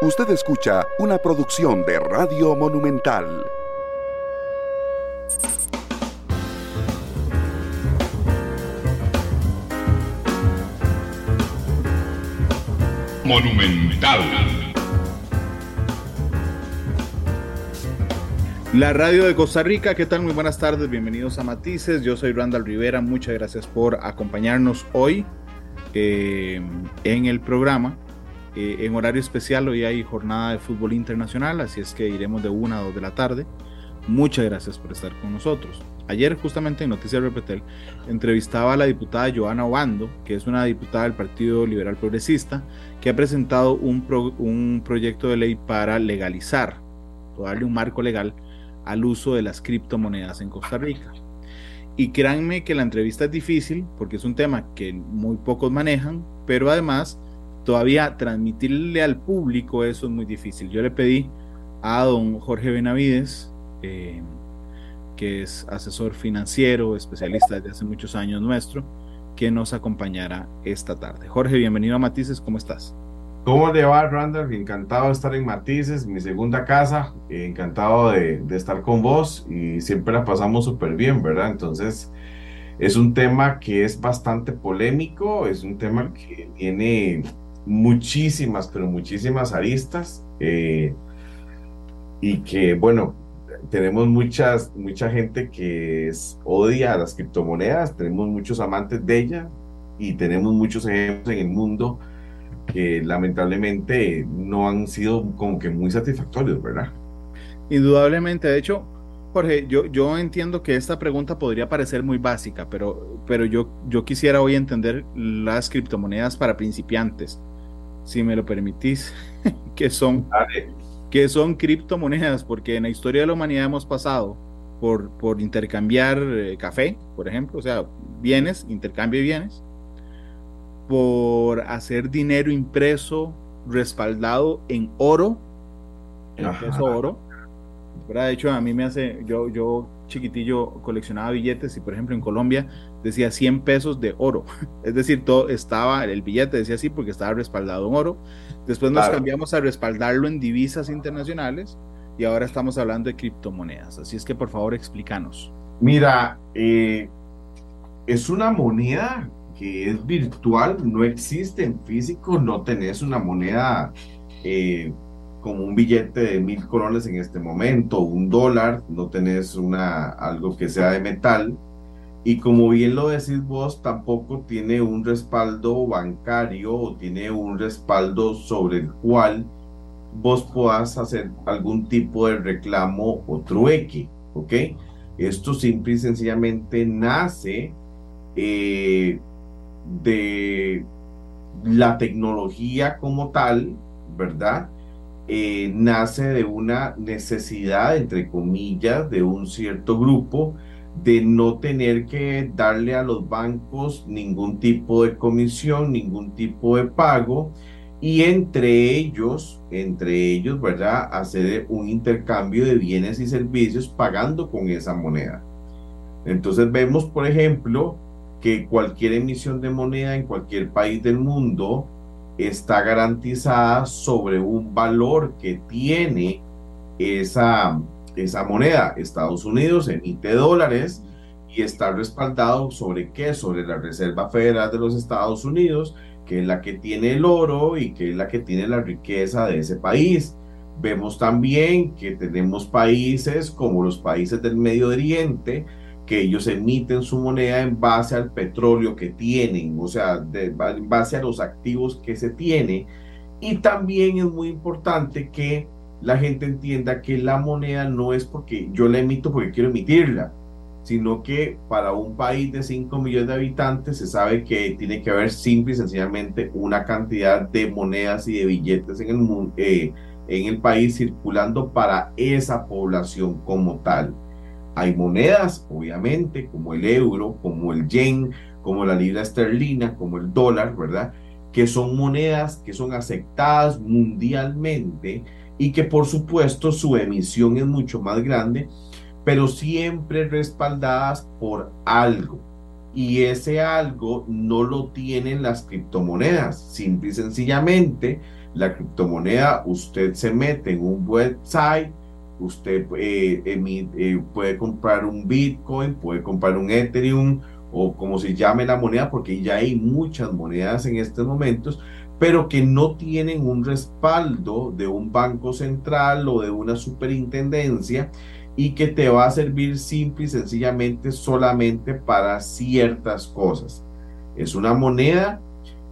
Usted escucha una producción de Radio Monumental. Monumental. La radio de Costa Rica, ¿qué tal? Muy buenas tardes, bienvenidos a Matices. Yo soy Randall Rivera, muchas gracias por acompañarnos hoy eh, en el programa. Eh, en horario especial hoy hay jornada de fútbol internacional, así es que iremos de una a dos de la tarde. Muchas gracias por estar con nosotros. Ayer justamente en Noticias Repetel entrevistaba a la diputada Joana Obando, que es una diputada del Partido Liberal Progresista, que ha presentado un, un proyecto de ley para legalizar o darle un marco legal al uso de las criptomonedas en Costa Rica. Y créanme que la entrevista es difícil porque es un tema que muy pocos manejan, pero además todavía transmitirle al público eso es muy difícil. Yo le pedí a don Jorge Benavides, eh, que es asesor financiero, especialista desde hace muchos años nuestro, que nos acompañara esta tarde. Jorge, bienvenido a Matices, ¿cómo estás? ¿Cómo le va, Randall? Encantado de estar en Matices, mi segunda casa. Encantado de, de estar con vos y siempre la pasamos súper bien, ¿verdad? Entonces, es un tema que es bastante polémico, es un tema que tiene muchísimas, pero muchísimas aristas eh, y que, bueno, tenemos muchas, mucha gente que odia las criptomonedas, tenemos muchos amantes de ella y tenemos muchos ejemplos en el mundo que lamentablemente no han sido como que muy satisfactorios, ¿verdad? Indudablemente, de hecho, Jorge, yo, yo entiendo que esta pregunta podría parecer muy básica, pero, pero yo, yo quisiera hoy entender las criptomonedas para principiantes, si me lo permitís, que son, que son criptomonedas, porque en la historia de la humanidad hemos pasado por, por intercambiar eh, café, por ejemplo, o sea, bienes, intercambio de bienes, por hacer dinero impreso respaldado en oro, en peso oro. De hecho, a mí me hace, yo, yo chiquitillo coleccionaba billetes y por ejemplo en Colombia decía 100 pesos de oro. Es decir, todo estaba, el billete decía así porque estaba respaldado en oro. Después nos cambiamos a respaldarlo en divisas internacionales y ahora estamos hablando de criptomonedas. Así es que por favor explícanos. Mira, eh, es una moneda que es virtual, no existe en físico, no tenés una moneda eh, como un billete de mil colones en este momento, un dólar, no tenés una, algo que sea de metal. Y como bien lo decís vos, tampoco tiene un respaldo bancario o tiene un respaldo sobre el cual vos puedas hacer algún tipo de reclamo o trueque, ¿ok? Esto simple y sencillamente nace eh, de la tecnología como tal, ¿verdad? Eh, nace de una necesidad, entre comillas, de un cierto grupo de no tener que darle a los bancos ningún tipo de comisión, ningún tipo de pago y entre ellos, entre ellos, ¿verdad? Hacer un intercambio de bienes y servicios pagando con esa moneda. Entonces vemos, por ejemplo, que cualquier emisión de moneda en cualquier país del mundo está garantizada sobre un valor que tiene esa, esa moneda. Estados Unidos emite dólares y está respaldado sobre qué? Sobre la Reserva Federal de los Estados Unidos, que es la que tiene el oro y que es la que tiene la riqueza de ese país. Vemos también que tenemos países como los países del Medio Oriente, que ellos emiten su moneda en base al petróleo que tienen, o sea, en base a los activos que se tiene. Y también es muy importante que la gente entienda que la moneda no es porque yo la emito porque quiero emitirla, sino que para un país de 5 millones de habitantes se sabe que tiene que haber simple y sencillamente una cantidad de monedas y de billetes en el, eh, en el país circulando para esa población como tal. Hay monedas, obviamente, como el euro, como el yen, como la libra esterlina, como el dólar, ¿verdad? Que son monedas que son aceptadas mundialmente y que por supuesto su emisión es mucho más grande, pero siempre respaldadas por algo. y ese algo no lo tienen las criptomonedas. Simple y sencillamente, la criptomoneda usted se mete en un website, usted eh, eh, puede comprar un Bitcoin, puede comprar un Ethereum o como se llame la moneda, porque ya hay muchas monedas en estos momentos, pero que no tienen un respaldo de un banco central o de una superintendencia y que te va a servir simple y sencillamente solamente para ciertas cosas. Es una moneda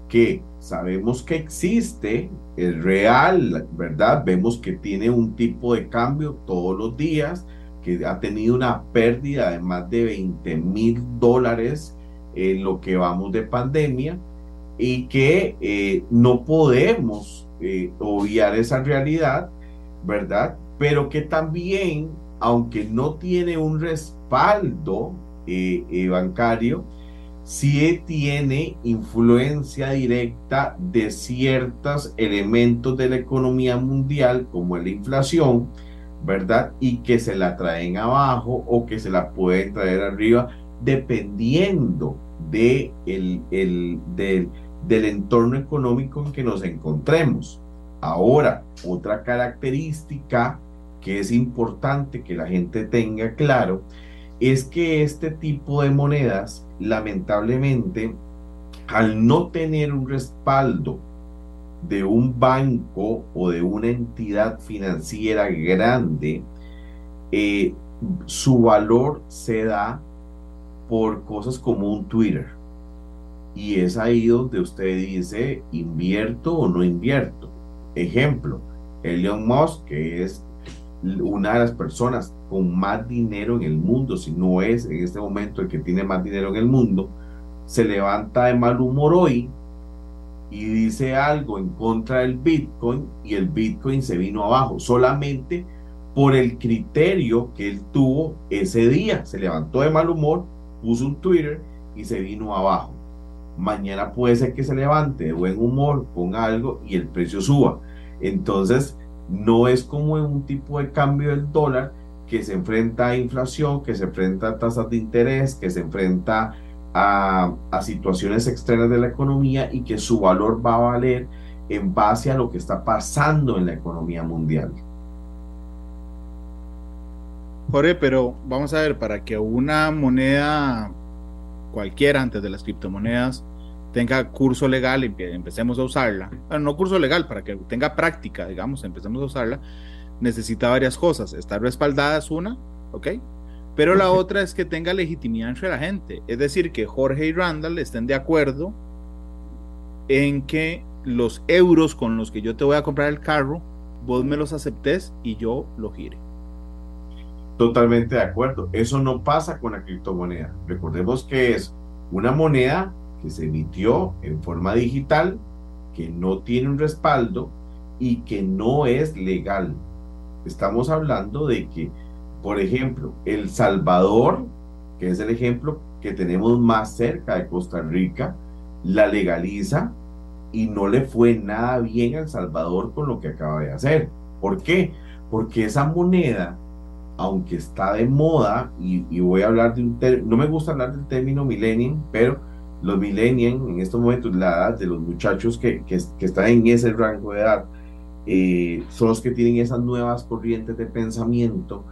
que sabemos que existe, es real, ¿verdad? Vemos que tiene un tipo de cambio todos los días, que ha tenido una pérdida de más de 20 mil dólares en lo que vamos de pandemia y que eh, no podemos eh, obviar esa realidad, ¿verdad? Pero que también aunque no tiene un respaldo eh, eh, bancario, sí tiene influencia directa de ciertos elementos de la economía mundial, como la inflación, ¿verdad? Y que se la traen abajo o que se la pueden traer arriba, dependiendo de el, del, del entorno económico en que nos encontremos. Ahora, otra característica que es importante que la gente tenga claro es que este tipo de monedas, lamentablemente, al no tener un respaldo de un banco o de una entidad financiera grande, eh, su valor se da por cosas como un Twitter. Y es ahí donde usted dice, invierto o no invierto. Ejemplo, Elon Musk, que es una de las personas con más dinero en el mundo, si no es en este momento el que tiene más dinero en el mundo, se levanta de mal humor hoy y dice algo en contra del Bitcoin y el Bitcoin se vino abajo solamente por el criterio que él tuvo ese día. Se levantó de mal humor, puso un Twitter y se vino abajo. Mañana puede ser que se levante de buen humor con algo y el precio suba. Entonces, no es como un tipo de cambio del dólar que se enfrenta a inflación, que se enfrenta a tasas de interés, que se enfrenta a, situaciones externas de la economía y que su valor va a valer en base a lo que está pasando en la economía mundial. Jorge, pero vamos a ver, para que una moneda cualquiera antes de las criptomonedas tenga curso legal y empecemos a usarla, bueno, no curso legal, para que tenga práctica, digamos, empecemos a usarla, necesita varias cosas. Estar respaldada es una, ¿ok? Pero la otra es que tenga legitimidad entre la gente. Es decir, que Jorge y Randall estén de acuerdo en que los euros con los que yo te voy a comprar el carro, vos me los aceptes y yo lo gire. Totalmente de acuerdo. Eso no pasa con la criptomoneda. Recordemos que es una moneda que se emitió en forma digital, que no tiene un respaldo y que no es legal. Estamos hablando de que, por ejemplo, El Salvador, que es el ejemplo que tenemos más cerca de Costa Rica, la legaliza y no le fue nada bien a El Salvador con lo que acaba de hacer. ¿Por qué? Porque esa moneda, aunque está de moda, y, voy a hablar de un término, no me gusta hablar del término millennium, pero los millennials, en estos momentos, la edad de los muchachos que, que, están en ese rango de edad, eh, son los que tienen esas nuevas corrientes de pensamiento,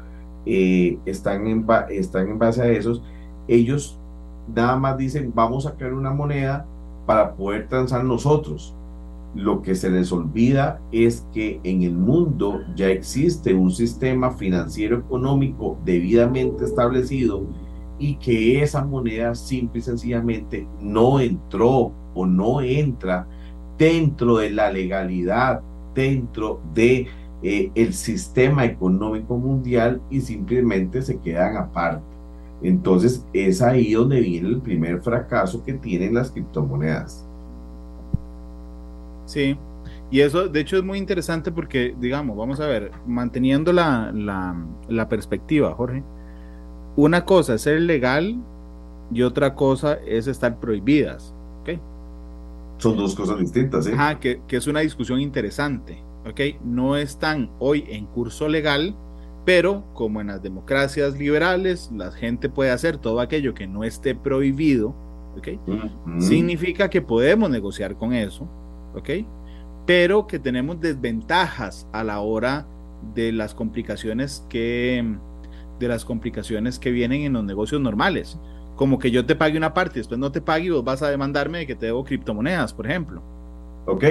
eh, están, en, están en base a esos. Ellos nada más dicen, vamos a crear una moneda para poder transar nosotros. Lo que se les olvida es que en el mundo ya existe un sistema financiero económico debidamente establecido y que esa moneda simple y sencillamente no entró o no entra dentro de la legalidad, dentro de eh, el sistema económico mundial y simplemente se quedan aparte. Entonces es ahí donde viene el primer fracaso que tienen las criptomonedas. Sí, y eso de hecho es muy interesante porque, digamos, vamos a ver, manteniendo la, la, la perspectiva, Jorge, una cosa es ser legal y otra cosa es estar prohibidas. Son dos cosas distintas, ¿eh? Ajá, que, que, es una discusión interesante. ¿ok? No están hoy en curso legal, pero como en las democracias liberales, la gente puede hacer todo aquello que no esté prohibido ¿ok? Significa que podemos negociar con eso, ¿ok? Pero que tenemos desventajas a la hora de las complicaciones que de las complicaciones que vienen en los negocios normales, como que yo te pague una parte, después no te pague y vos vas a demandarme de que te debo criptomonedas, por ejemplo. Ok,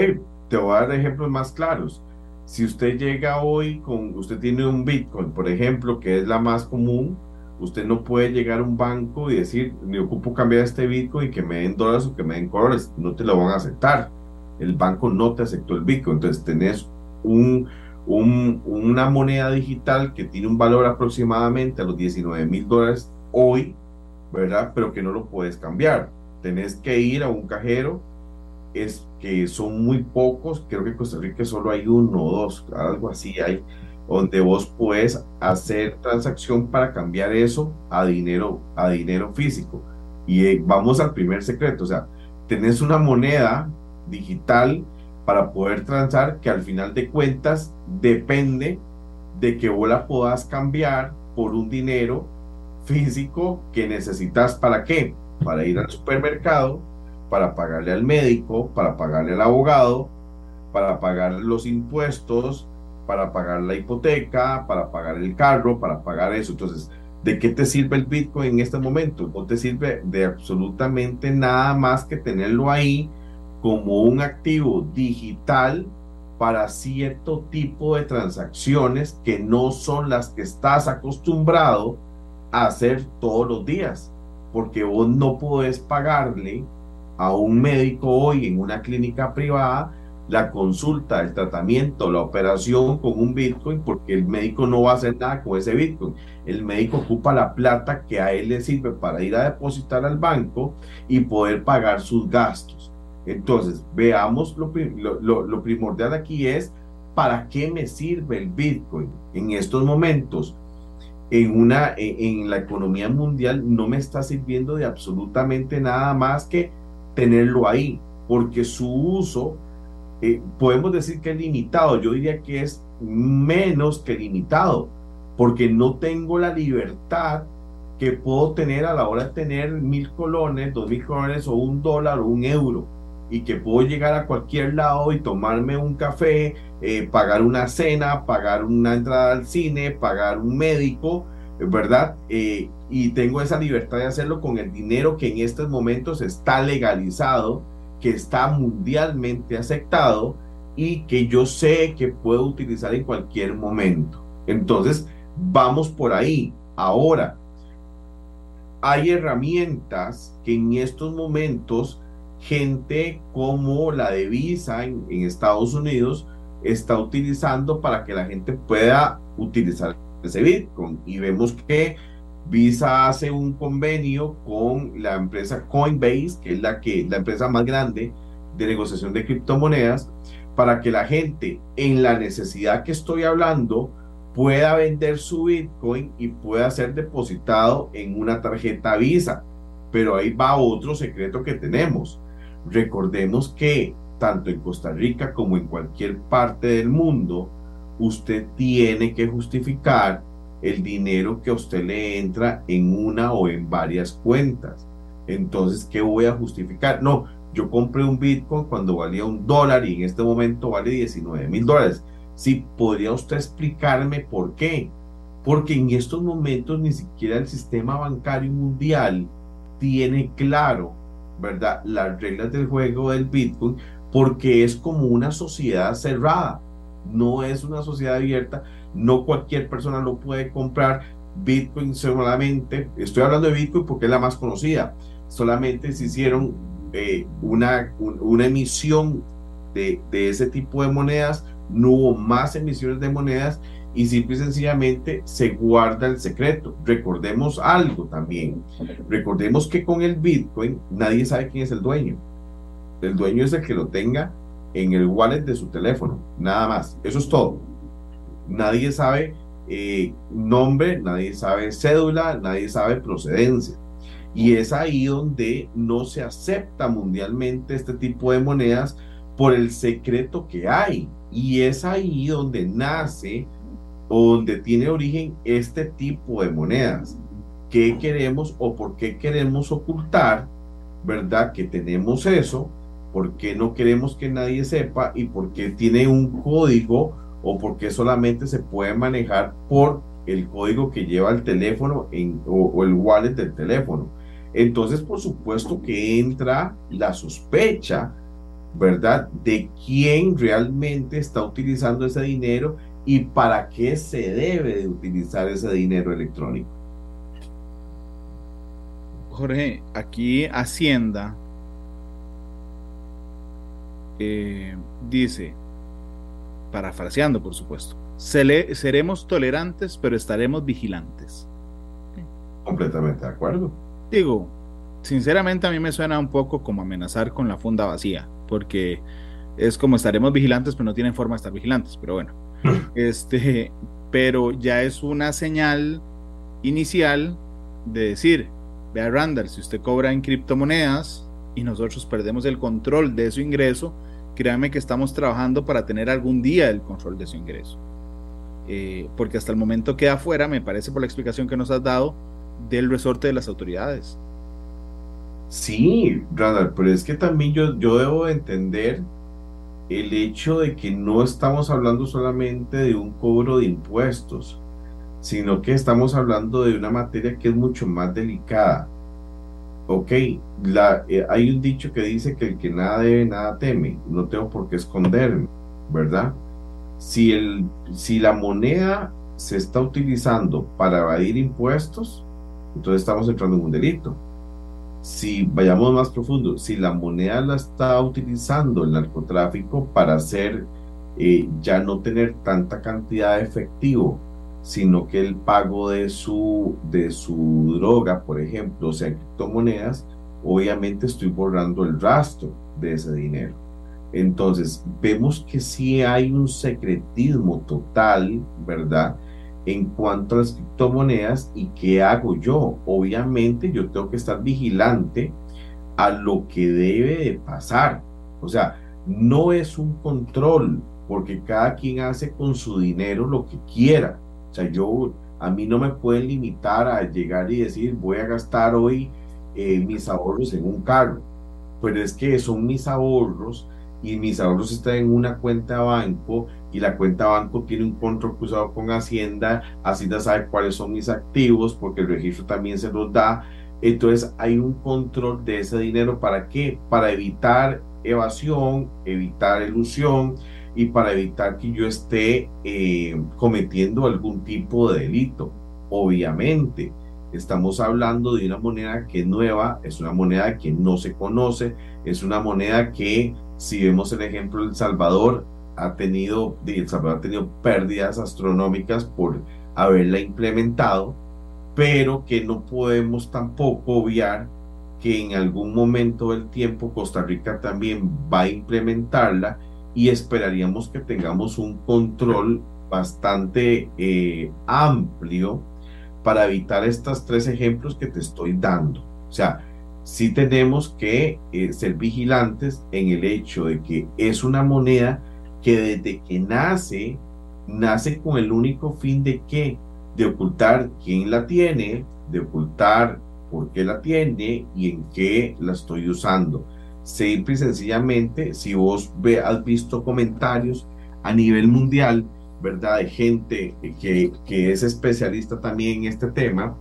te voy a dar ejemplos más claros. Si usted llega hoy con, usted tiene un Bitcoin, por ejemplo, que es la más común, usted no puede llegar a un banco y decir, me ocupo cambiar este Bitcoin y que me den dólares o que me den colores, no te lo van a aceptar. El banco no te aceptó el Bitcoin, entonces tenés un, un, una moneda digital que tiene un valor aproximadamente a los 19 mil dólares hoy, ¿verdad? Pero que no lo puedes cambiar. Tenés que ir a un cajero, es que son muy pocos, creo que en Costa Rica solo hay uno o dos, algo así hay, donde vos puedes hacer transacción para cambiar eso a dinero, a dinero físico. Y eh, vamos al primer secreto, o sea, tenés una moneda digital para poder transar que al final de cuentas depende de que vos la puedas cambiar por un dinero físico que necesitas para qué? Para ir al supermercado, para pagarle al médico, para pagarle al abogado, para pagar los impuestos, para pagar la hipoteca, para pagar el carro, para pagar eso. Entonces, ¿de qué te sirve el Bitcoin en este momento? No te sirve de absolutamente nada más que tenerlo ahí como un activo digital para cierto tipo de transacciones que no son las que estás acostumbrado hacer todos los días, porque vos no podés pagarle a un médico hoy en una clínica privada la consulta, el tratamiento, la operación con un Bitcoin, porque el médico no va a hacer nada con ese Bitcoin. El médico ocupa la plata que a él le sirve para ir a depositar al banco y poder pagar sus gastos. Entonces, veamos lo, lo, primordial aquí es, ¿para qué me sirve el Bitcoin en estos momentos? En, una, en, la economía mundial no me está sirviendo de absolutamente nada más que tenerlo ahí, porque su uso eh, podemos decir que es limitado, yo diría que es menos que limitado, porque no tengo la libertad que puedo tener a la hora de tener mil colones, dos mil colones o un dólar o un euro y que puedo llegar a cualquier lado y tomarme un café, eh, pagar una cena, pagar una entrada al cine, pagar un médico, ¿verdad? Eh, y tengo esa libertad de hacerlo con el dinero que en estos momentos está legalizado, que está mundialmente aceptado y que yo sé que puedo utilizar en cualquier momento. Entonces, vamos por ahí. Ahora, hay herramientas que en estos momentos gente como la de Visa en, Estados Unidos está utilizando para que la gente pueda utilizar ese Bitcoin. Y vemos que Visa hace un convenio con la empresa Coinbase, que es la, que, la empresa más grande de negociación de criptomonedas, para que la gente en la necesidad que estoy hablando pueda vender su Bitcoin y pueda ser depositado en una tarjeta Visa. Pero ahí va otro secreto que tenemos. Recordemos que tanto en Costa Rica como en cualquier parte del mundo, usted tiene que justificar el dinero que a usted le entra en una o en varias cuentas. Entonces, ¿qué voy a justificar? No, yo compré un Bitcoin cuando valía un dólar y en este momento vale 19 mil dólares. Sí, podría usted explicarme por qué. Porque en estos momentos ni siquiera el sistema bancario mundial tiene claro ¿verdad? Las reglas del juego del Bitcoin porque es como una sociedad cerrada, no es una sociedad abierta, no cualquier persona lo puede comprar. Bitcoin solamente, estoy hablando de Bitcoin porque es la más conocida, solamente se hicieron eh, una, una emisión de, de ese tipo de monedas, no hubo más emisiones de monedas y simple y sencillamente se guarda el secreto. Recordemos algo también. Recordemos que con el Bitcoin nadie sabe quién es el dueño. El dueño es el que lo tenga en el wallet de su teléfono, nada más. Eso es todo. Nadie sabe eh, nombre, nadie sabe cédula, nadie sabe procedencia. Y es ahí donde no se acepta mundialmente este tipo de monedas por el secreto que hay. Y es ahí donde nace donde tiene origen este tipo de monedas. ¿Qué queremos o por qué queremos ocultar ¿verdad? Que tenemos eso, por qué no queremos que nadie sepa y por qué tiene un código o por qué solamente se puede manejar por el código que lleva el teléfono o, el wallet del teléfono. Entonces, por supuesto que entra la sospecha, ¿verdad? De quién realmente está utilizando ese dinero y para qué se debe de utilizar ese dinero electrónico. Jorge, aquí Hacienda eh, dice, parafraseando por supuesto, seremos tolerantes pero estaremos vigilantes. Completamente de acuerdo. Digo, sinceramente a mí me suena un poco como amenazar con la funda vacía, porque es como estaremos vigilantes pero no tienen forma de estar vigilantes, pero bueno. Este, pero ya es una señal inicial de decir, vea Randall, si usted cobra en criptomonedas y nosotros perdemos el control de su ingreso, créame que estamos trabajando para tener algún día el control de su ingreso. Eh, porque hasta el momento queda fuera, me parece por la explicación que nos has dado, del resorte de las autoridades. Sí, Randall, pero es que también yo, yo debo entender el hecho de que no estamos hablando solamente de un cobro de impuestos, sino que estamos hablando de una materia que es mucho más delicada. Ok, eh, hay un dicho que dice que el que nada debe, nada teme. No tengo por qué esconderme, ¿verdad? Si, el, si la moneda se está utilizando para evadir impuestos, entonces estamos entrando en un delito si vayamos más profundo, si la moneda la está utilizando el narcotráfico para hacer, eh, ya no tener tanta cantidad de efectivo, sino que el pago de su, de su droga, por ejemplo, o sea, criptomonedas, obviamente estoy borrando el rastro de ese dinero. Entonces, vemos que sí hay un secretismo total, ¿verdad? En cuanto a las criptomonedas y qué hago yo. Obviamente yo tengo que estar vigilante a lo que debe de pasar. O sea, no es un control, porque cada quien hace con su dinero lo que quiera. O sea, yo, a mí no me pueden limitar a llegar y decir, voy a gastar hoy eh, mis ahorros en un carro. Pero es que son mis ahorros y mis ahorros están en una cuenta de banco y la cuenta banco tiene un control cruzado con Hacienda, Hacienda sabe cuáles son mis activos porque el registro también se los da. Entonces hay un control de ese dinero. ¿Para qué? Para evitar evasión, evitar ilusión y para evitar que yo esté eh, cometiendo algún tipo de delito. Obviamente, estamos hablando de una moneda que es nueva, es una moneda que no se conoce, es una moneda que, si vemos el ejemplo de Salvador, ha tenido, El Salvador ha tenido pérdidas astronómicas por haberla implementado, pero que no podemos tampoco obviar que en algún momento del tiempo Costa Rica también va a implementarla y esperaríamos que tengamos un control bastante eh, amplio para evitar estos tres ejemplos que te estoy dando. O sea, sí tenemos que eh, ser vigilantes en el hecho de que es una moneda que desde que nace, nace con el único fin de qué? De ocultar quién la tiene, de ocultar por qué la tiene y en qué la estoy usando. Simple y sencillamente, si vos ve, has visto comentarios a nivel mundial, ¿verdad? De gente que, que es especialista también en este tema,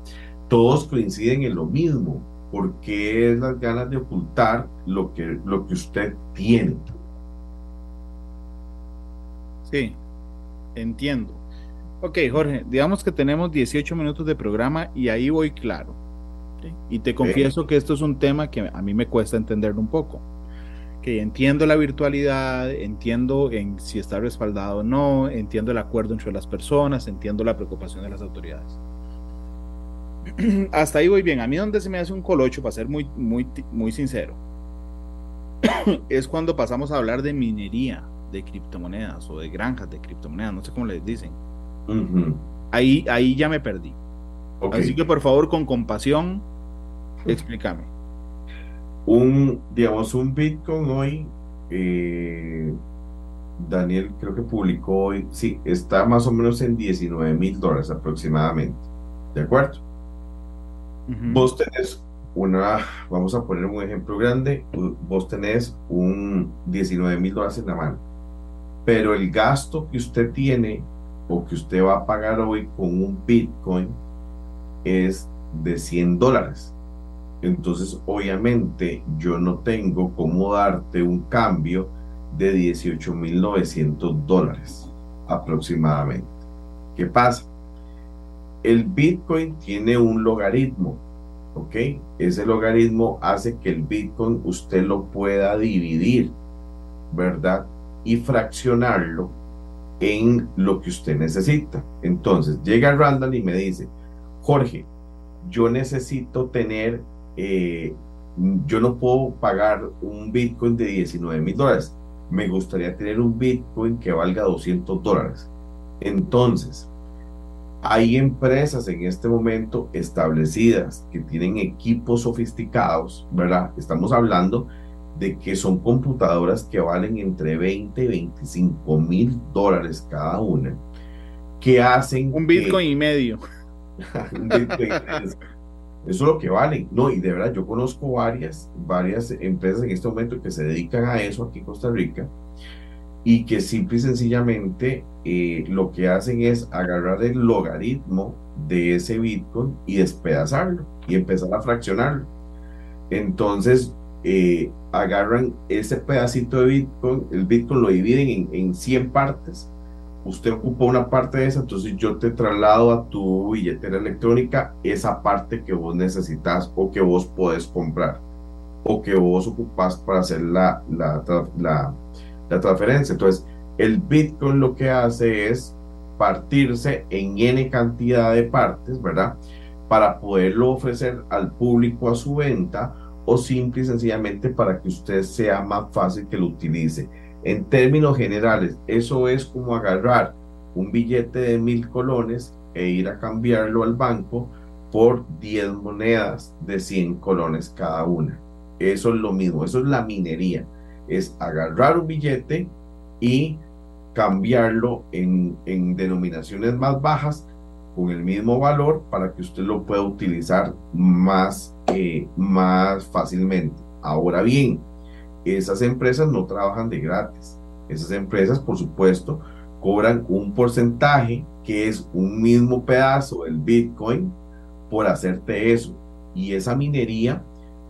todos coinciden en lo mismo, porque es las ganas de ocultar lo que, lo que usted tiene. Sí, entiendo. Ok, Jorge, digamos que tenemos 18 minutos de programa y ahí voy claro. Y te confieso que esto es un tema que a mí me cuesta entender un poco. Que entiendo la virtualidad, entiendo en si está respaldado o no, entiendo el acuerdo entre las personas, entiendo la preocupación de las autoridades. Hasta ahí voy bien. A mí donde se me hace un colocho, para ser muy, muy, muy sincero, es cuando pasamos a hablar de minería de criptomonedas o de granjas de criptomonedas, no sé cómo les dicen. ahí, ahí ya me perdí. Así que por favor, con compasión, explícame. Un, digamos, un Bitcoin hoy, eh, Daniel creo que publicó hoy, sí, está más o menos en 19 mil dólares aproximadamente. ¿De acuerdo? Vos tenés una, vamos a poner un ejemplo grande, vos tenés un 19 mil dólares en la mano, pero el gasto que usted tiene o que usted va a pagar hoy con un Bitcoin es de 100 dólares. Entonces, obviamente, yo no tengo cómo darte un cambio de 18.900 dólares aproximadamente. ¿Qué pasa? El Bitcoin tiene un logaritmo, ¿ok? Ese logaritmo hace que el Bitcoin usted lo pueda dividir, ¿verdad? Y fraccionarlo en lo que usted necesita. Entonces, llega Randall y me dice, Jorge, yo necesito tener, eh, yo no puedo pagar un Bitcoin de 19 mil dólares. Me gustaría tener un Bitcoin que valga 200 dólares. Entonces, hay empresas en este momento establecidas que tienen equipos sofisticados, ¿verdad? Estamos hablando que son computadoras que valen entre 20 y 25 mil dólares cada una, que hacen... Un Bitcoin y medio. Eso es lo que vale. No, y de verdad, yo conozco varias, varias empresas en este momento que se dedican a eso aquí en Costa Rica y que simple y sencillamente eh, lo que hacen es agarrar el logaritmo de ese Bitcoin y despedazarlo y empezar a fraccionarlo. Entonces, eh, agarran ese pedacito de Bitcoin, el Bitcoin lo dividen en, en 100 partes usted ocupa una parte de esa, entonces yo te traslado a tu billetera electrónica esa parte que vos necesitas o que vos podés comprar o que vos ocupás para hacer la, la, la, la transferencia. Entonces, el Bitcoin lo que hace es partirse en N cantidad de partes, ¿verdad? Para poderlo ofrecer al público a su venta o simple y sencillamente para que usted sea más fácil que lo utilice. En términos generales, eso es como agarrar un billete de mil colones e ir a cambiarlo al banco por 10 monedas de 100 colones cada una. Eso es lo mismo, eso es la minería. Es agarrar un billete y cambiarlo en, en denominaciones más bajas con el mismo valor para que usted lo pueda utilizar más, eh, más fácilmente. Ahora bien, esas empresas no trabajan de gratis. Esas empresas, por supuesto, cobran un porcentaje que es un mismo pedazo del Bitcoin por hacerte eso. Y esa minería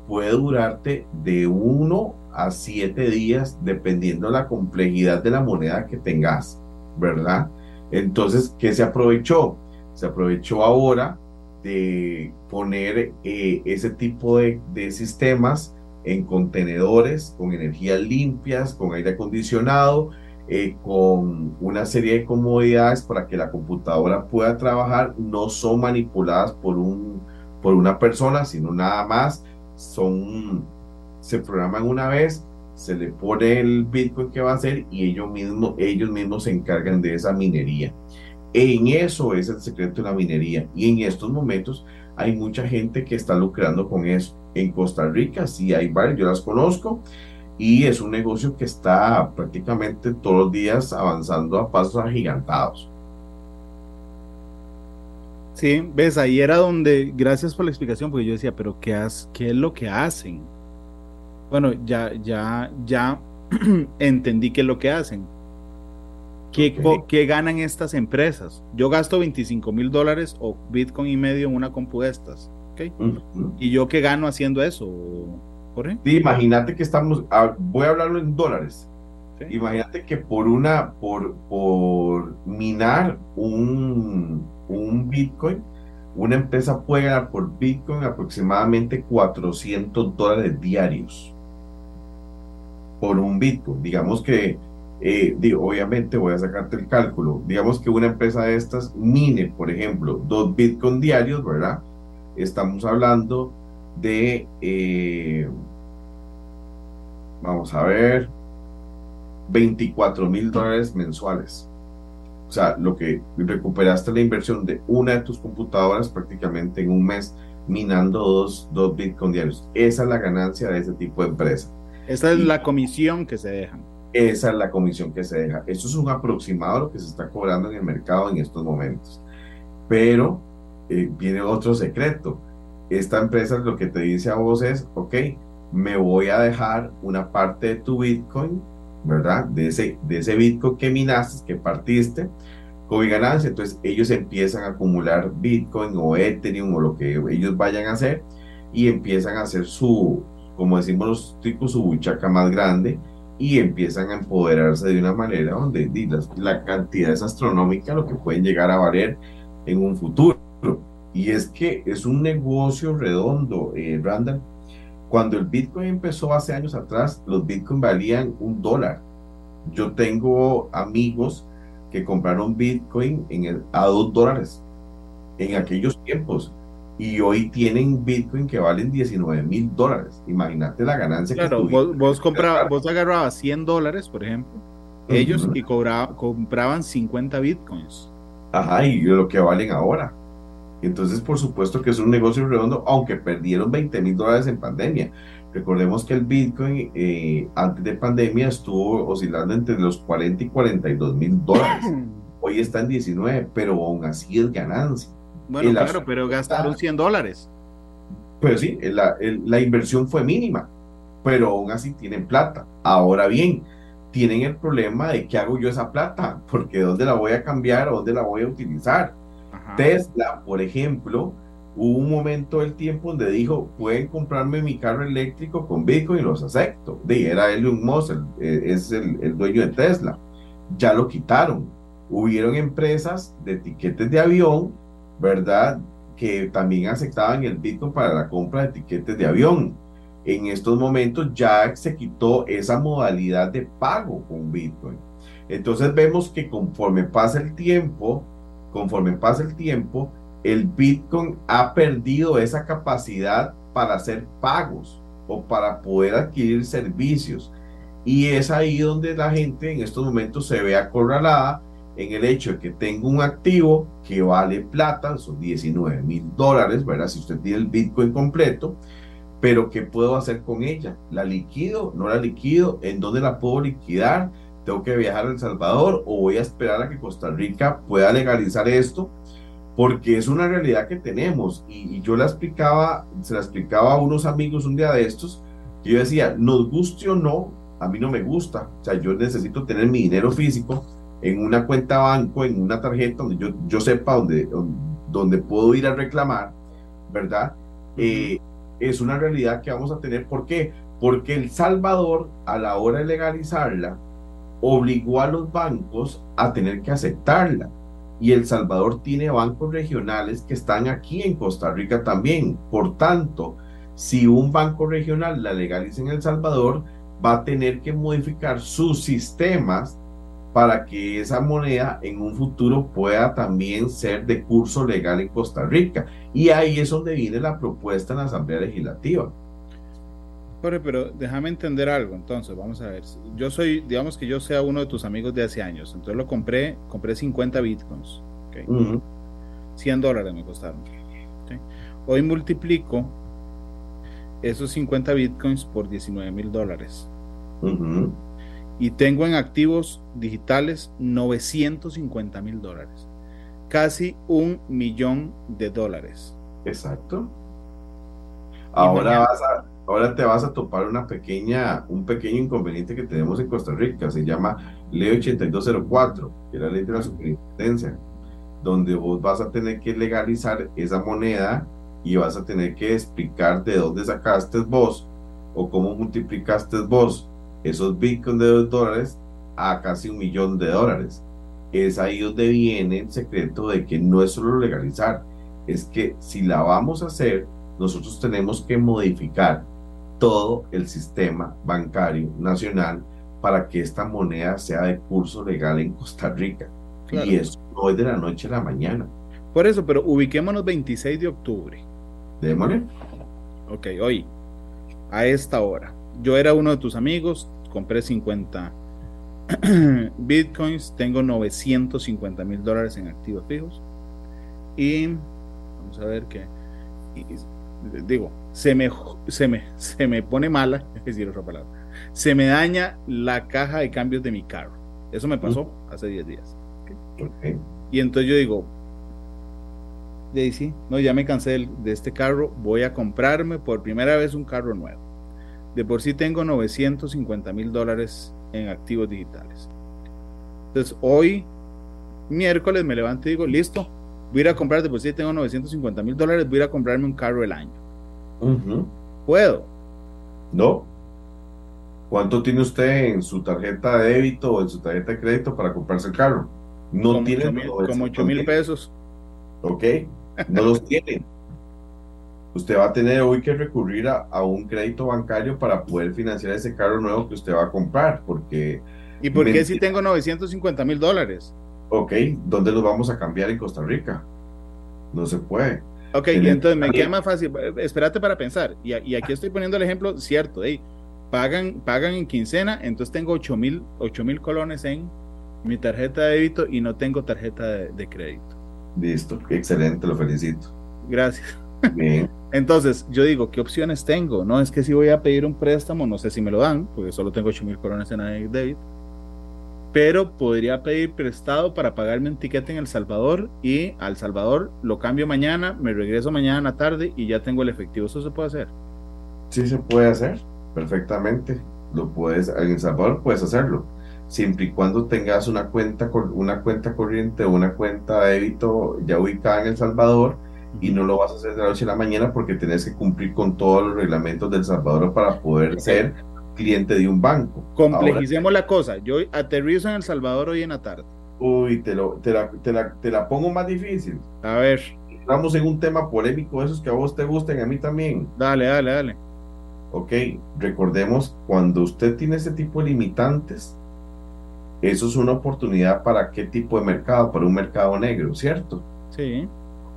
puede durarte de uno a siete días dependiendo de la complejidad de la moneda que tengas, ¿verdad? Entonces, ¿qué se aprovechó? Se aprovechó ahora de poner eh, ese tipo de, sistemas en contenedores con energías limpias, con aire acondicionado, eh, con una serie de comodidades para que la computadora pueda trabajar. No son manipuladas por, un, por una persona, sino nada más son, se programan una vez, se le pone el Bitcoin que va a hacer y ellos mismos, ellos mismos se encargan de esa minería. En eso es el secreto de la minería. Y en estos momentos hay mucha gente que está lucrando con eso. En Costa Rica sí hay varios, yo las conozco, y es un negocio que está prácticamente todos los días avanzando a pasos agigantados. Sí, ves, ahí era donde, gracias por la explicación, porque yo decía, pero ¿qué, qué es lo que hacen? Bueno, ya, ya, ya entendí qué es lo que hacen. ¿Qué, ganan estas empresas? Yo gasto 25 mil dólares o Bitcoin y medio en una compu de estas. ¿Y yo qué gano haciendo eso, Jorge? imagínate que estamos, voy a hablarlo en dólares. Imagínate que por una, por, por minar un, un Bitcoin, una empresa puede ganar por Bitcoin aproximadamente 400 dólares diarios por un Bitcoin. Digamos que eh, digo, obviamente voy a sacarte el cálculo. Digamos que una empresa de estas mine, por ejemplo, dos Bitcoin diarios, ¿verdad? Estamos hablando de, eh, vamos a ver, 24 mil dólares mensuales. O sea, lo que recuperaste la inversión de una de tus computadoras prácticamente en un mes minando dos, dos Bitcoin diarios. Esa es la ganancia de ese tipo de empresa. Esa es la comisión que se dejan. Esa es la comisión que se deja. Eso es un aproximado de lo que se está cobrando en el mercado en estos momentos. Pero eh, viene otro secreto. esta empresa lo que te dice a vos es, ok, me voy a dejar una parte de tu Bitcoin, ¿verdad? De ese, de ese Bitcoin que minaste, que partiste, con ganancia. Entonces ellos empiezan a acumular Bitcoin o Ethereum o lo que ellos vayan a hacer y empiezan a hacer su, como decimos los tipos, su buchaca más grande y empiezan a empoderarse de una manera donde la, cantidad es astronómica, lo que pueden llegar a valer en un futuro. Y es que es un negocio redondo, eh, Randall. Cuando el Bitcoin empezó hace años atrás, los Bitcoin valían un dólar. Yo tengo amigos que compraron Bitcoin en el, a dos dólares en aquellos tiempos y hoy tienen Bitcoin que valen 19 mil dólares. Imagínate la ganancia claro, que vos, vos, compraba, vos agarrabas 100 dólares, por ejemplo, ellos y cobraba, compraban 50 Bitcoins. Ajá, y lo que valen ahora. Entonces, por supuesto que es un negocio redondo, aunque perdieron 20 mil dólares en pandemia. Recordemos que el Bitcoin eh, antes de pandemia estuvo oscilando entre los 40 y 42 mil dólares. Hoy está en 19, pero aún así es ganancia. Bueno, claro, pero gastaron 100 dólares. Pues sí, la, la inversión fue mínima, pero aún así tienen plata. Ahora bien, tienen el problema de qué hago yo esa plata, porque dónde la voy a cambiar o dónde la voy a utilizar. Tesla, por ejemplo, hubo un momento del tiempo donde dijo, pueden comprarme mi carro eléctrico con Bitcoin y los acepto. De, era Elon Musk, eh, es el, el, dueño de Tesla. Ya lo quitaron. Hubieron empresas de etiquetes de avión ¿verdad? Que también aceptaban el Bitcoin para la compra de tiquetes de avión. En estos momentos ya se quitó esa modalidad de pago con Bitcoin. Entonces vemos que conforme pasa el tiempo, conforme pasa el tiempo, el Bitcoin ha perdido esa capacidad para hacer pagos o para poder adquirir servicios. Y es ahí donde la gente en estos momentos se ve acorralada en el hecho de que tengo un activo que vale plata, son 19 mil dólares, ¿verdad? Si usted tiene el Bitcoin completo, pero ¿qué puedo hacer con ella? ¿La liquido? ¿No la liquido? ¿En dónde la puedo liquidar? ¿Tengo que viajar a El Salvador o voy a esperar a que Costa Rica pueda legalizar esto? Porque es una realidad que tenemos y, yo la explicaba, se la explicaba a unos amigos un día de estos, que yo decía, nos guste o no, a mí no me gusta, o sea, yo necesito tener mi dinero físico, en una cuenta banco, en una tarjeta donde yo, yo sepa dónde, dónde puedo ir a reclamar, ¿verdad? Eh, es una realidad que vamos a tener. ¿Por qué? Porque El Salvador, a la hora de legalizarla, obligó a los bancos a tener que aceptarla. Y El Salvador tiene bancos regionales que están aquí en Costa Rica también. Por tanto, si un banco regional la legaliza en El Salvador, va a tener que modificar sus sistemas para que esa moneda en un futuro pueda también ser de curso legal en Costa Rica. Y ahí es donde viene la propuesta en la Asamblea Legislativa. Pero, pero déjame entender algo, entonces, vamos a ver. Yo soy, digamos que yo sea uno de tus amigos de hace años, entonces lo compré, compré 50 bitcoins. 100 dólares me costaron. Hoy multiplico esos 50 bitcoins por 19 mil dólares y tengo en activos digitales 950 mil dólares, casi un millón de dólares. Exacto. Ahora, vas a, ahora te vas a topar una pequeña, un pequeño inconveniente que tenemos en Costa Rica, se llama Ley 8204, que es la ley de la superintendencia, donde vos vas a tener que legalizar esa moneda y vas a tener que explicar de dónde sacaste vos o cómo multiplicaste vos esos bitcoins de 2 dólares a casi un millón de dólares. Es ahí donde viene el secreto de que no es solo legalizar, es que si la vamos a hacer, nosotros tenemos que modificar todo el sistema bancario nacional para que esta moneda sea de curso legal en Costa Rica. Y eso no es de la noche a la mañana. Por eso, pero ubiquémonos 26 de octubre. Démosle. Ok, hoy, a esta hora yo era uno de tus amigos, compré 50 bitcoins, tengo 950 mil dólares en activos fijos y vamos a ver qué digo, se me, se me, se me pone mala, es decir otra palabra, se me daña la caja de cambios de mi carro. Eso me pasó hace 10 días. Y entonces yo digo, sí, no, ya me cansé de este carro, voy a comprarme por primera vez un carro nuevo. De por sí tengo 950 mil dólares en activos digitales. Entonces, hoy, miércoles, me levanto y digo, listo, voy a ir a comprar, de por sí tengo 950 mil dólares, voy a ir a comprarme un carro el año. ¿Puedo? No. ¿Cuánto tiene usted en su tarjeta de débito o en su tarjeta de crédito para comprarse el carro? No como tiene. mil, como 8 mil pesos. Ok, no los tiene. Usted va a tener hoy que recurrir a, a, un crédito bancario para poder financiar ese carro nuevo que usted va a comprar, porque... ¿Y por qué si tengo 950 mil dólares? Ok, ¿dónde los vamos a cambiar en Costa Rica? No se puede. Ok, entonces me queda más fácil. Espérate para pensar. Y, y, aquí estoy poniendo el ejemplo cierto. Hey, pagan, pagan en quincena, entonces tengo 8 mil, 8 mil colones en mi tarjeta de débito y no tengo tarjeta de, de crédito. Listo, excelente, lo felicito. Gracias. Bien. Entonces, yo digo, ¿qué opciones tengo? No es que si voy a pedir un préstamo, no sé si me lo dan, porque solo tengo 8 mil colones en débito, pero podría pedir prestado para pagarme un tiquete en El Salvador y al Salvador lo cambio mañana, me regreso mañana en la tarde y ya tengo el efectivo. ¿Eso se puede hacer? Sí, se puede hacer perfectamente. Lo puedes, en El Salvador puedes hacerlo siempre y cuando tengas una cuenta, una cuenta corriente o una cuenta de débito ya ubicada en El Salvador y no lo vas a hacer de la noche a la mañana porque tienes que cumplir con todos los reglamentos del Salvador para poder ser cliente de un banco. Complejicemos Ahora, la cosa. Yo aterrizo en El Salvador hoy en la tarde. Uy, te, lo, te, la, te, la, te la pongo más difícil. A ver. Estamos en un tema polémico, esos que a vos te gusten, a mí también. Dale, dale, dale. Ok, recordemos, cuando usted tiene este tipo de limitantes, eso es una oportunidad para qué tipo de mercado, para un mercado negro, ¿cierto? Sí.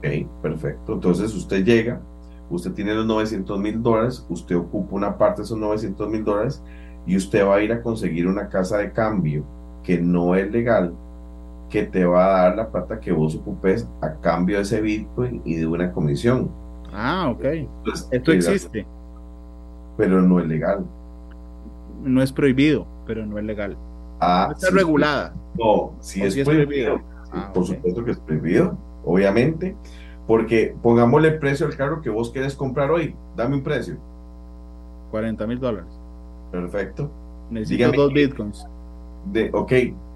Ok, perfecto. Entonces usted llega, usted tiene los 900 mil dólares, usted ocupa una parte de esos 900 mil dólares y usted va a ir a conseguir una casa de cambio que no es legal, que te va a dar la plata que vos ocupes a cambio de ese Bitcoin y de una comisión. Ah, ok. Entonces, Esto existe. Pero no es legal. No es prohibido, pero no es legal. Ah, está sí, regulada. No, si es, si es, prohibido. prohibido. Ah, por okay. supuesto que es prohibido, obviamente. Porque pongámosle el precio al carro que vos querés comprar hoy. Dame un precio. 40 mil dólares. Perfecto. Necesito Dígame dos quién- bitcoins. De, ok,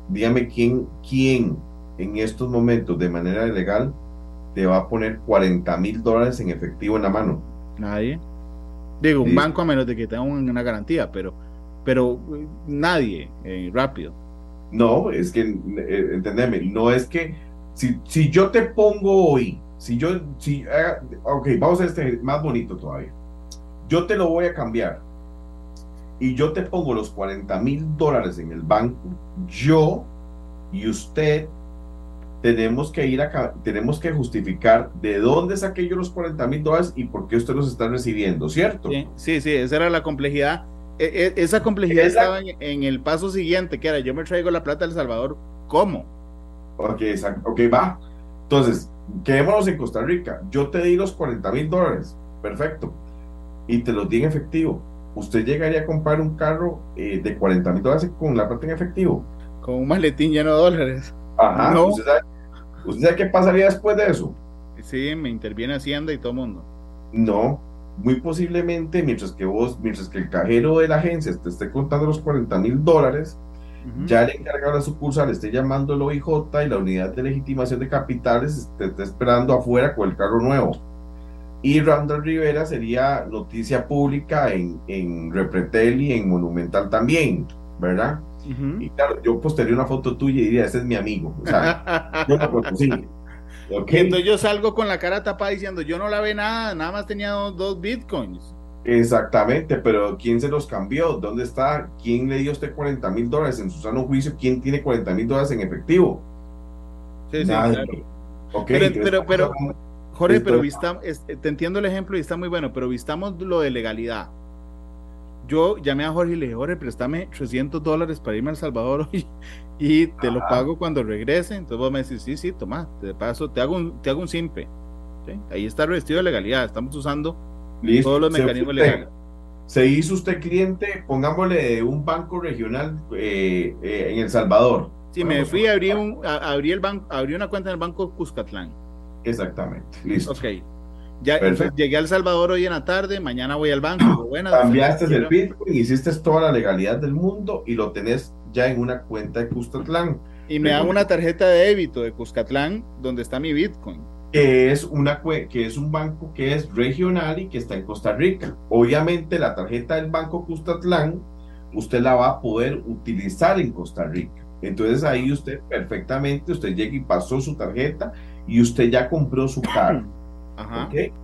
dígame quién, quién en estos momentos de manera ilegal te va a poner 40 mil dólares en efectivo en la mano. Nadie. Digo, un banco a menos de que tenga un- una garantía, pero, pero eh, nadie, eh, rápido. No, es que, eh, entendeme, no es que si, si yo te pongo hoy, si yo, si, haga- ok, vamos a este más bonito todavía. Yo te lo voy a cambiar y yo te pongo los 40 mil dólares en el banco, yo y usted tenemos que ir acá, tenemos que justificar de dónde saqué yo los 40 mil dólares y por qué usted los está recibiendo, ¿cierto? Sí, sí, sí, esa era la complejidad. E- e- esa complejidad Esa- estaba en, en el paso siguiente, que era yo me traigo la plata del Salvador. ¿Cómo? Ok. Ok, va. Entonces, quedémonos en Costa Rica. Yo te di los 40 mil dólares. Perfecto. Y te los di en efectivo. ¿Usted llegaría a comprar un carro eh, de 40 mil dólares con la plata en efectivo? Con un maletín lleno de dólares. Ajá. No. ¿Usted, sabe, usted sabe qué pasaría después de eso? Sí, me interviene Hacienda y todo el mundo. No. Muy posiblemente, mientras que vos, mientras que el cajero de la agencia te esté contando los 40 mil dólares, Ya el encargado de la sucursal esté llamando el OIJ y la unidad de legitimación de capitales te esté esperando afuera con el carro nuevo. Y Randall Rivera sería noticia pública en, en Repretel y en Monumental también, ¿verdad? Ujú. Y claro, yo postearía una foto tuya y diría, ese es mi amigo. O sea, yo lo conocí. ¿ok? Y entonces yo salgo con la cara tapada diciendo, yo no lavé nada, nada más tenía dos, dos bitcoins. Exactamente, pero ¿quién se los cambió? ¿Dónde está? ¿Quién le dio a usted 40 mil dólares en su sano juicio? ¿Quién tiene 40 mil dólares en efectivo? Sí, sí, Nadie. claro. Ok, Pero- pero- Jorge, Esto- pero vista- es- te entiendo el ejemplo y está muy bueno, pero vistamos lo de legalidad. Yo llamé a Jorge y le dije, Jorge, préstame 300 dólares para irme a El Salvador hoy y te lo pago cuando regrese. Entonces vos me decís, sí, sí, toma, te paso, te hago un, te hago un simpe. ¿Sí? Ahí está revestido de legalidad, estamos usando Listo. todos los mecanismos legales. Se hizo usted cliente, pongámosle de un banco regional eh, eh, en El Salvador. Sí, me fui, a- abrí, un, a- abrí, el banco, abrí una cuenta en el banco Cuscatlán. Exactamente, listo. Ok. Ya llegué a El Salvador hoy en la tarde, mañana voy al banco. Buenas, Cambiaste el Bitcoin, hiciste toda la legalidad del mundo y lo tenés ya en una cuenta de Cuscatlán. Y me dan una tarjeta de débito de Cuscatlán donde está mi Bitcoin. Que es, una, que es un banco que es regional y que está en Costa Rica. Obviamente la tarjeta del banco Cuscatlán usted la va a poder utilizar en Costa Rica. Entonces ahí usted perfectamente, usted llega y pasó su tarjeta y usted ya compró su carro.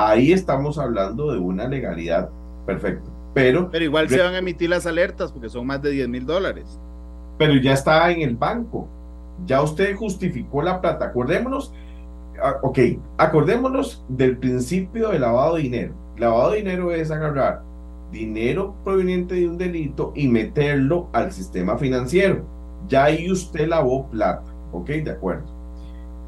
Ahí estamos hablando de una legalidad perfecta. Pero, pero igual se van a emitir las alertas porque son más de 10 mil dólares. Pero ya está en el banco. Ya usted justificó la plata. Acordémonos, ok, acordémonos del principio de lavado de dinero. Lavado de dinero es agarrar dinero proveniente de un delito y meterlo al sistema financiero. Ya ahí usted lavó plata, ¿ok? De acuerdo.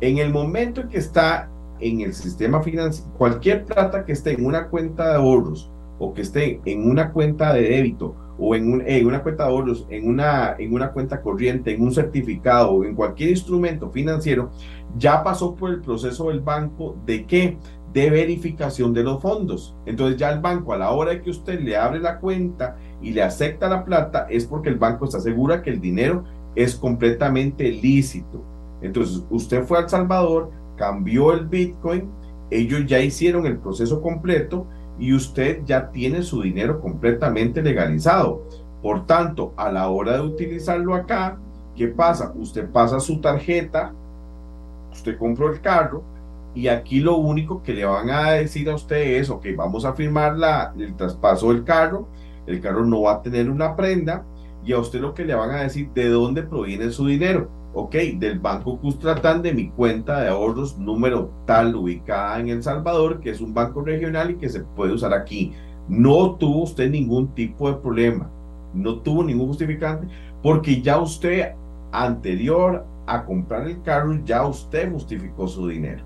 En el momento en que está en el sistema financiero, cualquier plata que esté en una cuenta de ahorros o que esté en una cuenta de débito o en, una cuenta de ahorros, en una, en una cuenta corriente, en un certificado en cualquier instrumento financiero, ya pasó por el proceso del banco de qué? De verificación de los fondos. Entonces ya el banco a la hora de que usted le abre la cuenta y le acepta la plata es porque el banco está segura que el dinero es completamente lícito. Entonces usted fue a El Salvador, cambió el Bitcoin, ellos ya hicieron el proceso completo y usted ya tiene su dinero completamente legalizado. Por tanto, a la hora de utilizarlo acá, ¿qué pasa? Usted pasa su tarjeta, usted compró el carro y aquí lo único que le van a decir a usted es, ok, vamos a firmar la, el traspaso del carro, el carro no va a tener una prenda y a usted lo que le van a decir de dónde proviene su dinero ok, del Banco Custratán de mi cuenta de ahorros número tal ubicada en El Salvador, que es un banco regional y que se puede usar aquí. No tuvo usted ningún tipo de problema, no tuvo ningún justificante, porque ya usted anterior a comprar el carro, ya usted justificó su dinero.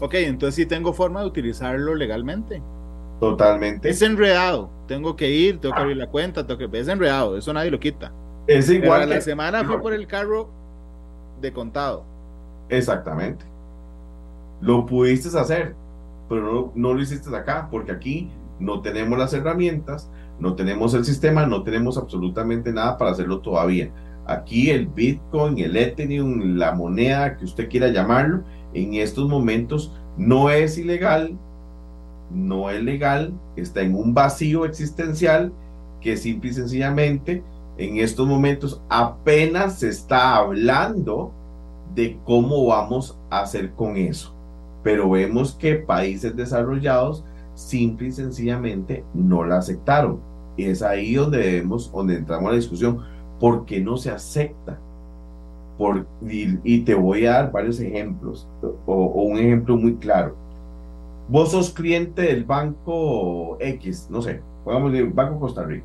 Ok, entonces sí tengo forma de utilizarlo legalmente. Totalmente. Es enredado. Tengo que ir, tengo que abrir la cuenta, tengo que... Es enredado, eso nadie lo quita. Es igual. la semana fue por el carro de contado. Exactamente. Lo pudiste hacer, pero no, lo hiciste acá, porque aquí no tenemos las herramientas, no tenemos el sistema, no tenemos absolutamente nada para hacerlo todavía. Aquí el Bitcoin, el Ethereum, la moneda que usted quiera llamarlo, en estos momentos no es ilegal, no es legal, está en un vacío existencial que simple y sencillamente en estos momentos apenas se está hablando de cómo vamos a hacer con eso. Pero vemos que países desarrollados simple y sencillamente no la aceptaron. Y es ahí donde debemos, donde entramos a la discusión. ¿Por qué no se acepta? Por, y, te voy a dar varios ejemplos, o, o, un ejemplo muy claro. Vos sos cliente del banco X, no sé, pongamos el Banco Costa Rica.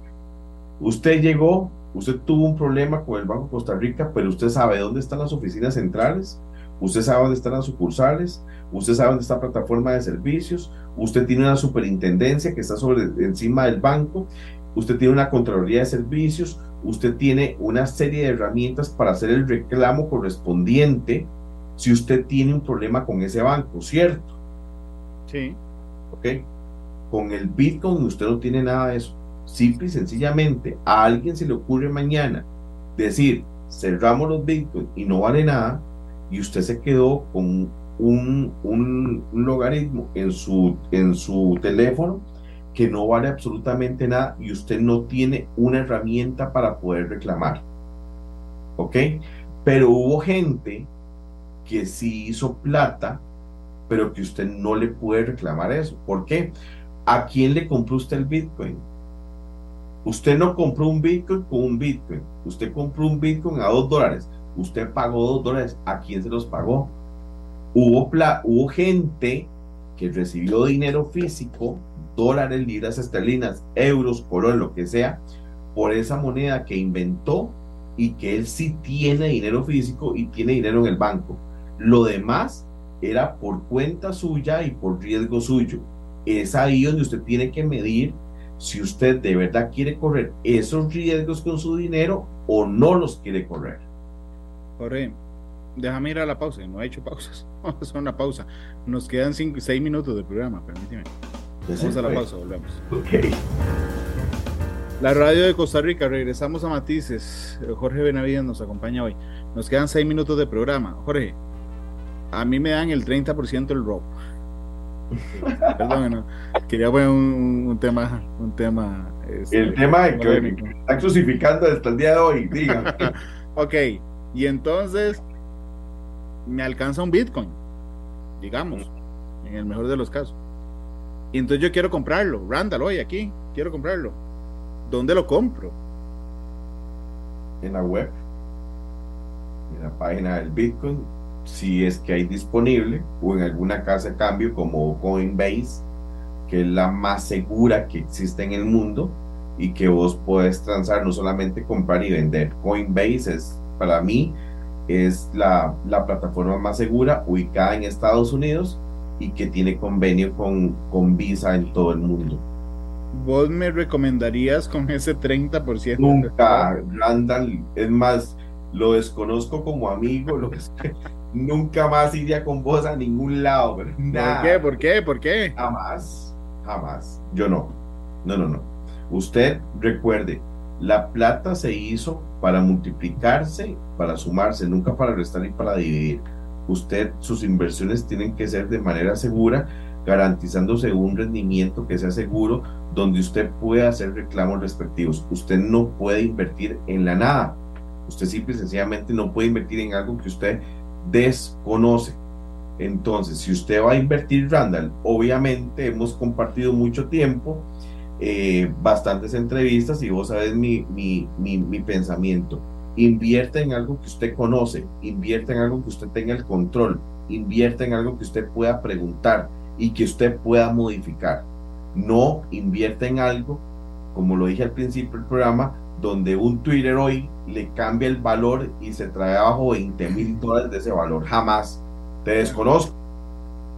Usted llegó Usted tuvo un problema con el Banco Costa Rica, pero usted sabe dónde están las oficinas centrales, usted sabe dónde están las sucursales, usted sabe dónde está la plataforma de servicios, usted tiene una superintendencia que está sobre encima del banco, usted tiene una contraloría de servicios, usted tiene una serie de herramientas para hacer el reclamo correspondiente si usted tiene un problema con ese banco, ¿cierto? Sí. Ok. Con el Bitcoin usted no tiene nada de eso simple y sencillamente a alguien se le ocurre mañana decir, cerramos los bitcoins y no vale nada, y usted se quedó con un, un, logaritmo en su, en su teléfono que no vale absolutamente nada y usted no tiene una herramienta para poder reclamar. ¿Ok? Pero hubo gente que sí hizo plata, pero que usted no le puede reclamar eso. ¿Por qué? ¿A quién le compró usted el Bitcoin? Usted no compró un Bitcoin con un Bitcoin. Usted compró un Bitcoin a dos dólares. Usted pagó dos dólares. ¿A quién se los pagó? Hubo, hubo gente que recibió dinero físico, dólares, libras esterlinas, euros, color, lo que sea, por esa moneda que inventó y que él sí tiene dinero físico y tiene dinero en el banco. Lo demás era por cuenta suya y por riesgo suyo. Es ahí donde usted tiene que medir si usted de verdad quiere correr esos riesgos con su dinero o no los quiere correr. Corre. déjame ir a la pausa. No he hecho pausas. Vamos a una pausa. Nos quedan cinco, seis minutos de programa, permíteme. Vamos a la pausa, volvemos. Ok. La radio de Costa Rica, regresamos a Matices. Jorge Benavides nos acompaña hoy. Nos quedan seis minutos de programa. Jorge, a mí me dan el 30% el robo. Perdón, no. quería poner un, un tema, un tema. este, El tema que me está crucificando hasta el día de hoy, diga. Ok, y entonces me alcanza un Bitcoin, digamos, en el mejor de los casos. Y entonces yo quiero comprarlo, Randall, hoy aquí, quiero comprarlo. ¿Dónde lo compro? en la web, en la página del Bitcoin, si es que hay disponible, o en alguna casa de cambio como Coinbase, que es la más segura que existe en el mundo y que vos podés transar, no solamente comprar y vender. Coinbase es, para mí, es la, la plataforma más segura ubicada en Estados Unidos y que tiene convenio con, con Visa en todo el mundo. ¿Vos me recomendarías con ese 30%? Nunca, Randall, es más, lo desconozco como amigo, lo que sea. Nunca más iría con vos a ningún lado, pero ¿Por nada, qué? ¿Por qué? ¿Por qué? jamás, jamás. Yo no, no, no, no. Usted recuerde, la plata se hizo para multiplicarse, para sumarse, nunca para restar y para dividir. Usted, sus inversiones tienen que ser de manera segura, garantizándose un rendimiento que sea seguro, donde usted pueda hacer reclamos respectivos. Usted no puede invertir en la nada. Usted simple y sencillamente no puede invertir en algo que usted desconoce. Entonces, si usted va a invertir, Randall, obviamente hemos compartido mucho tiempo, eh, bastantes entrevistas y vos sabes mi, mi, mi, mi pensamiento. Invierta en algo que usted conoce, invierta en algo que usted tenga el control, invierta en algo que usted pueda preguntar y que usted pueda modificar. No invierta en algo, como lo dije al principio del programa, donde un Twitter hoy le cambia el valor y se trae abajo 20 mil dólares de ese valor. Jamás. Te desconozco.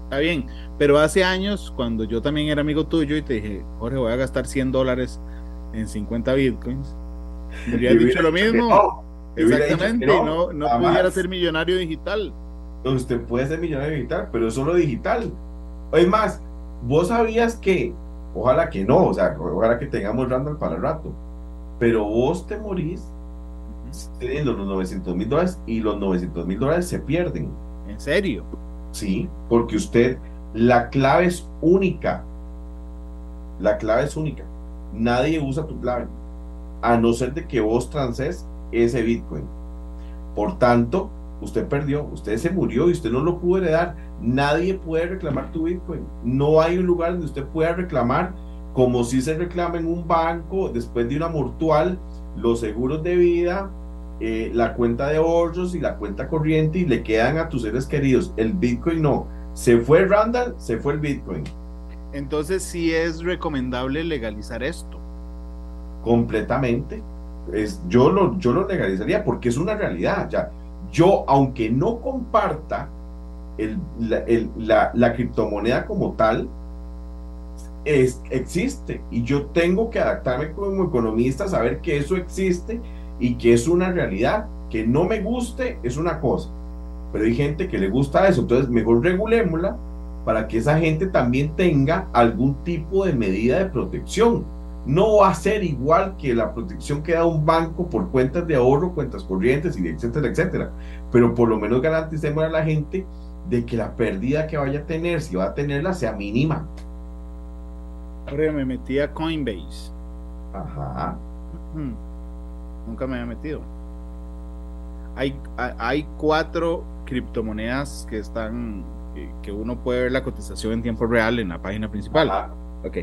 Está bien, pero hace años, cuando yo también era amigo tuyo y te dije, Jorge, voy a gastar 100 dólares en 50 bitcoins, me hubieras dicho lo mismo. no. Exactamente, no, no, no pudiera ser millonario digital. Usted puede ser millonario digital, pero es solo digital. Es más, vos sabías que, ojalá que no, o sea, ojalá que tengamos Randall para el rato, pero vos te morís teniendo los 900 mil dólares y los 900 mil dólares se pierden. En serio. Sí, porque usted, la clave es única. La clave es única. Nadie usa tu clave, a no ser de que vos transes ese Bitcoin. Por tanto, usted perdió, usted se murió y usted no lo pudo heredar. Nadie puede reclamar tu Bitcoin. No hay un lugar donde usted pueda reclamar, como si se reclama en un banco después de una mortual, los seguros de vida, eh, la cuenta de ahorros y la cuenta corriente y le quedan a tus seres queridos. El Bitcoin no. Se fue Randall, se fue el Bitcoin. Entonces sí es recomendable legalizar esto. Completamente. Es, yo, lo, yo lo legalizaría porque es una realidad. Ya, yo, aunque no comparta el, la, el- la- la criptomoneda como tal, es, existe. Y yo tengo que adaptarme como economista, saber que eso existe y que es una realidad. Que no me guste es una cosa, pero hay gente que le gusta eso. Entonces, mejor regulémosla para que esa gente también tenga algún tipo de medida de protección. No va a ser igual que la protección que da un banco por cuentas de ahorro, cuentas corrientes y etcétera, etcétera. Pero por lo menos garanticemos a la gente de que la pérdida que vaya a tener, si va a tenerla, sea mínima. Ahora me metí a Coinbase. Ajá. Hmm. Nunca me había metido. Hay, hay- cuatro criptomonedas que están, que, que uno puede ver la cotización en tiempo real en la página principal. Ajá. Ok.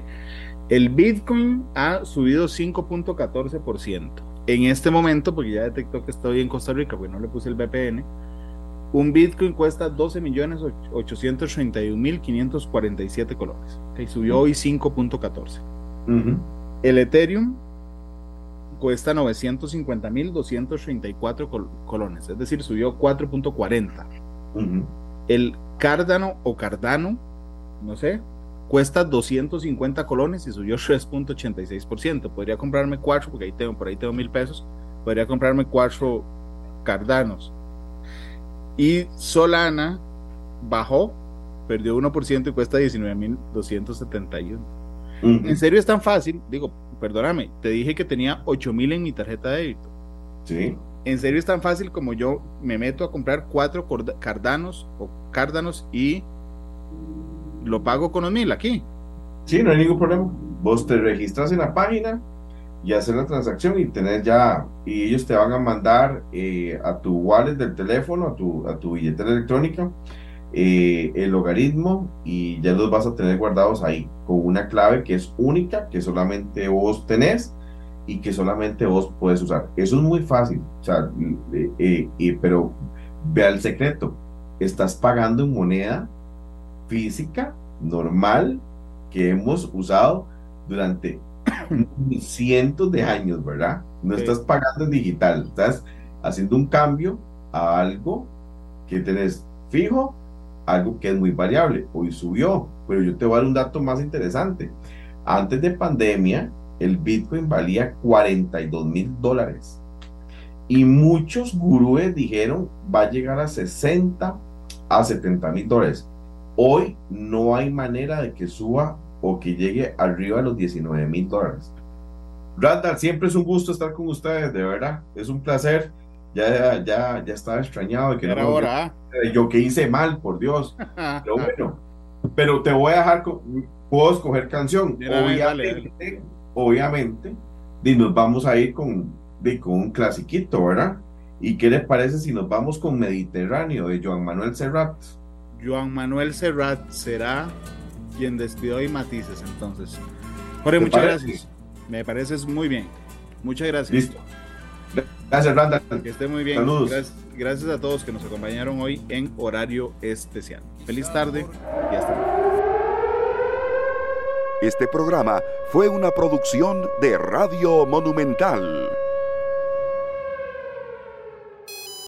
El Bitcoin ha subido 5.14%. En este momento, porque ya detectó que estoy en Costa Rica, porque no le puse el VPN, un Bitcoin cuesta 12.831.547 colones. Ok, Subió hoy 5.14. Ujú. El Ethereum cuesta 950.234 col- colones, es decir, subió 4.40. Ujú. El Cardano o Cardano, no sé, cuesta 250 colones y subió 3.86%. Podría comprarme cuatro, porque ahí tengo, por ahí tengo mil pesos. Podría comprarme cuatro Cardanos. Y Solana bajó, perdió 1% y cuesta 19.271. En serio es tan fácil, digo, perdóname, te dije que tenía 8.000 en mi tarjeta de débito. Sí. En serio es tan fácil como yo me meto a comprar cuatro cardanos o cárdanos y lo pago con 1.000 aquí. Sí, no hay ningún problema. Vos te registras en la página y hacer la transacción y tener ya, y ellos te van a mandar eh, a tu wallet del teléfono, a tu, a tu billetera electrónica, eh, el logaritmo y ya los vas a tener guardados ahí con una clave que es única, que solamente vos tenés y que solamente vos puedes usar. Eso es muy fácil, o sea, eh, pero vea el secreto, estás pagando en moneda física normal que hemos usado durante cientos de años, ¿verdad? No estás pagando en digital, estás haciendo un cambio a algo que tenés fijo, algo que es muy variable. Hoy subió, pero yo te voy a dar un dato más interesante. Antes de pandemia, el Bitcoin valía 42 mil dólares. Y muchos gurúes dijeron va a llegar a 60 a 70 mil dólares. Hoy no hay manera de que suba o que llegue arriba de los 19 mil dólares. Randall, siempre es un gusto estar con ustedes, de verdad. Es un placer. Ya, ya, ya estaba extrañado. Que no ahora. Yo que hice mal, por Dios. Pero bueno, pero te voy a dejar, puedo escoger canción. obviamente, obviamente, y nos vamos a ir con, con un clasiquito, ¿verdad? ¿Y qué les parece si nos vamos con Mediterráneo de Joan Manuel Serrat? Joan Manuel Serrat será quien despidió y matices entonces. Jorge, muchas gracias. Me pareces muy bien. Muchas gracias. Listo. Gracias, Randa. Que esté muy bien. Saludos. Gracias, a todos que nos acompañaron hoy en horario especial. Feliz tarde y hasta luego. Este programa fue una producción de Radio Monumental.